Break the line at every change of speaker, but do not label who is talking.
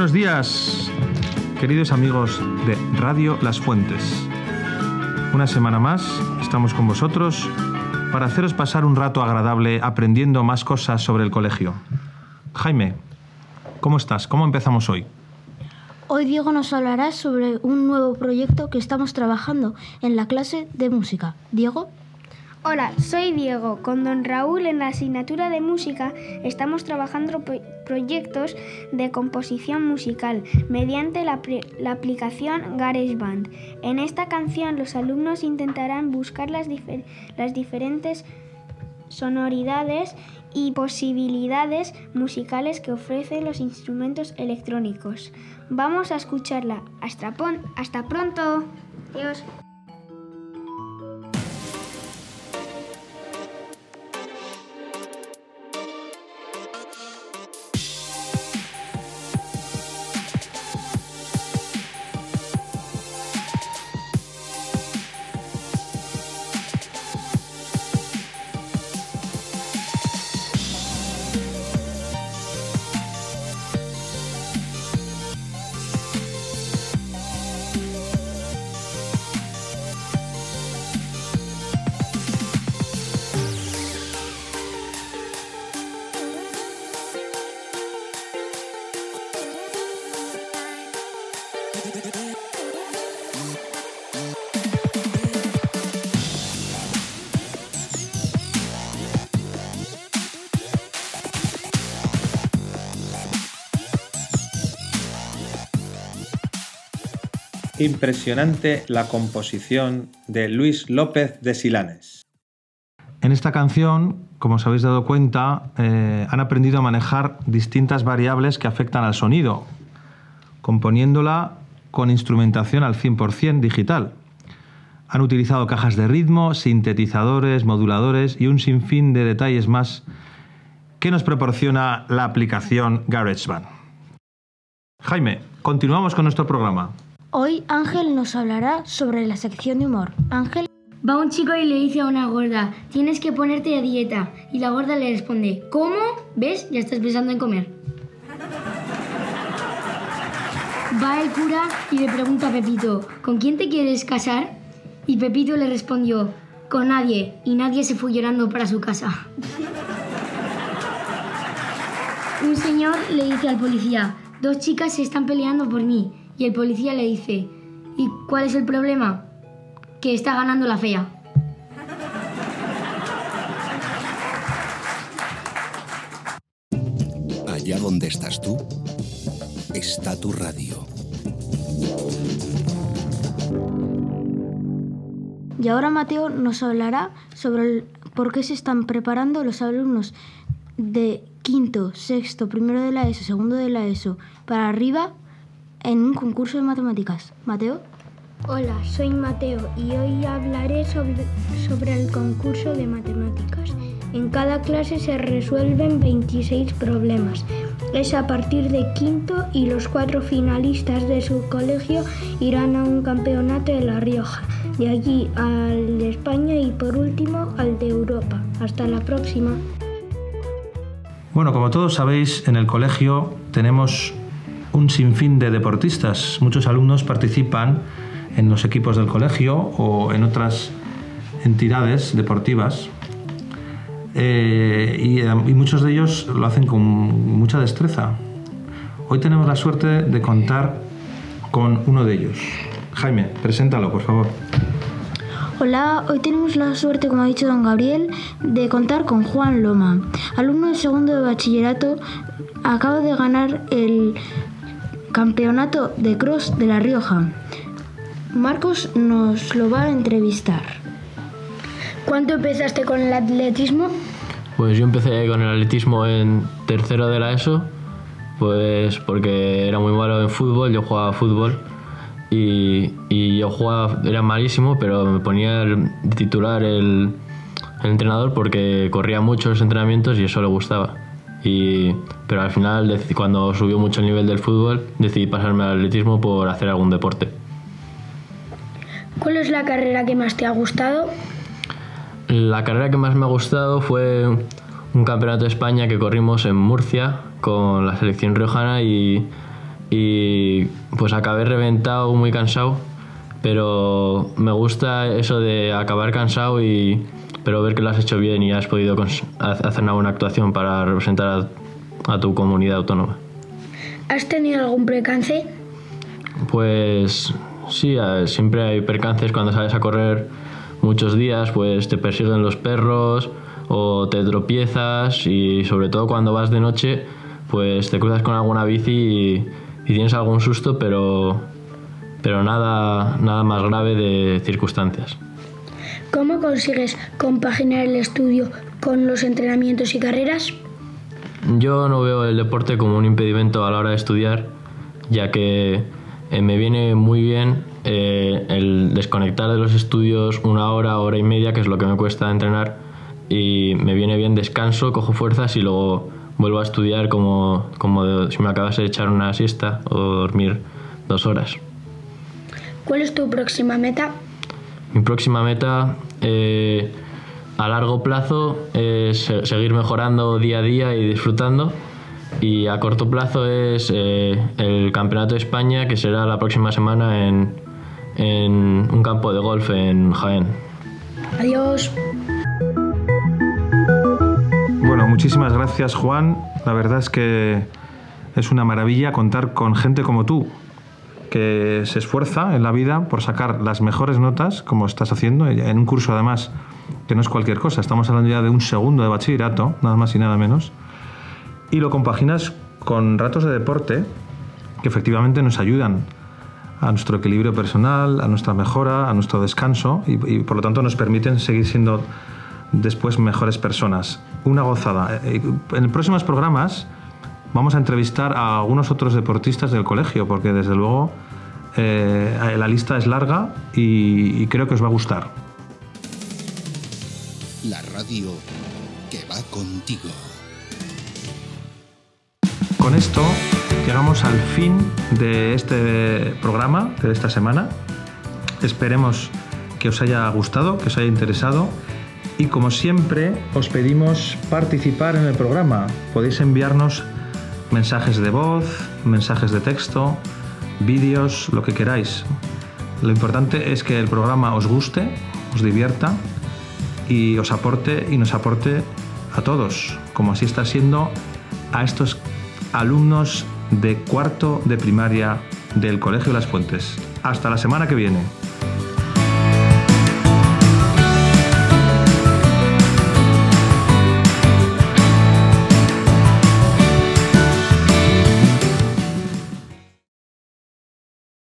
Buenos días, queridos amigos de Radio Las Fuentes. Una semana más estamos con vosotros para haceros pasar un rato agradable aprendiendo más cosas sobre el colegio. Jaime, ¿cómo estás? ¿Cómo empezamos hoy?
Hoy Diego nos hablará sobre un nuevo proyecto que estamos trabajando en la clase de música. Diego.
Hola, soy Diego. Con don Raúl en la asignatura de música estamos trabajando proyectos de composición musical mediante la, aplicación GarageBand. En esta canción los alumnos intentarán buscar las, las diferentes sonoridades y posibilidades musicales que ofrecen los instrumentos electrónicos. Vamos a escucharla. Hasta, hasta pronto. Adiós.
Impresionante la composición de Luis López de Silanes. En esta canción, como os habéis dado cuenta, eh, han aprendido a manejar distintas variables que afectan al sonido, componiéndola con instrumentación al 100% digital. Han utilizado cajas de ritmo, sintetizadores, moduladores y un sinfín de detalles más que nos proporciona la aplicación GarageBand. Jaime, continuamos con nuestro programa.
Hoy Ángel nos hablará sobre la sección de humor. Ángel.
Va un chico y le dice a una gorda, tienes que ponerte a dieta. Y la gorda le responde, ¿cómo? ¿Ves? Ya estás pensando en comer. Va el cura y le pregunta a Pepito, ¿con quién te quieres casar? Y Pepito le respondió, con nadie. Y nadie se fue llorando para su casa. Un señor le dice al policía, dos chicas se están peleando por mí. Y el policía le dice, ¿y cuál es el problema? Que está ganando la fea.
Allá donde estás tú, está tu radio.
Y ahora Mateo nos hablará sobre por qué se están preparando los alumnos de quinto, sexto, primero de la ESO, segundo de la ESO, para arriba en un concurso de matemáticas. Mateo.
Hola, soy Mateo y hoy hablaré sobre, sobre el concurso de matemáticas. En cada clase se resuelven 26 problemas. Es a partir de quinto y los cuatro finalistas de su colegio irán a un campeonato de La Rioja, de allí al de España y por último al de Europa. Hasta la próxima.
Bueno, como todos sabéis, en el colegio tenemos un sinfín de deportistas. Muchos alumnos participan en los equipos del colegio o en otras entidades deportivas eh, y, y, muchos de ellos lo hacen con mucha destreza. Hoy tenemos la suerte de contar con uno de ellos. Jaime, preséntalo, por favor.
Hola, hoy tenemos la suerte, como ha dicho don Gabriel, de contar con Juan Loma, alumno de segundo de bachillerato. Acaba de ganar el Campeonato de Cross de La Rioja. Marcos nos lo va a entrevistar.
¿Cuánto empezaste con el atletismo?
Pues yo empecé con el atletismo en tercero de la ESO, pues porque era muy malo en fútbol, yo jugaba fútbol y, yo jugaba, era malísimo, pero me ponía el, titular el, el entrenador porque corría muchos entrenamientos y eso le gustaba. Y, pero al final, cuando subió mucho el nivel del fútbol, decidí pasarme al atletismo por hacer algún deporte.
¿Cuál es la carrera que más te ha gustado?
La carrera que más me ha gustado fue un campeonato de España que corrimos en Murcia con la selección riojana y, y pues acabé reventado, muy cansado, pero me gusta eso de acabar cansado y pero ver que lo has hecho bien y has podido hacer una buena actuación para representar a, tu comunidad autónoma.
¿Has tenido algún percance?
Pues sí, siempre hay percances cuando sales a correr muchos días, pues te persiguen los perros o te tropiezas y sobre todo cuando vas de noche, pues te cruzas con alguna bici y, tienes algún susto, pero, pero nada, nada más grave de circunstancias.
¿Cómo consigues compaginar el estudio con los entrenamientos y carreras?
Yo no veo el deporte como un impedimento a la hora de estudiar, ya que eh, me viene muy bien eh, el desconectar de los estudios una hora, hora y media, que es lo que me cuesta entrenar, y me viene bien descanso, cojo fuerzas y luego vuelvo a estudiar como, como si me acabas de echar una siesta o dormir dos horas.
¿Cuál es tu próxima meta?
Mi próxima meta eh, a largo plazo es seguir mejorando día a día y disfrutando. Y a corto plazo es eh, el Campeonato de España, que será la próxima semana en, en un campo de golf en Jaén.
Adiós.
Bueno, muchísimas gracias Juan. La verdad es que es una maravilla contar con gente como tú, que se esfuerza en la vida por sacar las mejores notas, como estás haciendo, en un curso además que no es cualquier cosa, estamos hablando ya de un segundo de bachillerato, nada más y nada menos, y lo compaginas con ratos de deporte que efectivamente nos ayudan a nuestro equilibrio personal, a nuestra mejora, a nuestro descanso y, por lo tanto nos permiten seguir siendo después mejores personas. Una gozada. Eh, en próximos programas vamos a entrevistar a algunos otros deportistas del colegio, porque desde luego eh, la lista es larga y, y creo que os va a gustar.
La radio que va contigo.
Con esto llegamos al fin de este programa, de esta semana. Esperemos que os haya gustado, que os haya interesado y como siempre os pedimos participar en el programa. Podéis enviarnos mensajes de voz, mensajes de texto, vídeos, lo que queráis. Lo importante es que el programa os guste, os divierta y os aporte y nos aporte a todos, como así está siendo a estos alumnos de cuarto de primaria del Colegio Las Fuentes. Hasta la semana que viene.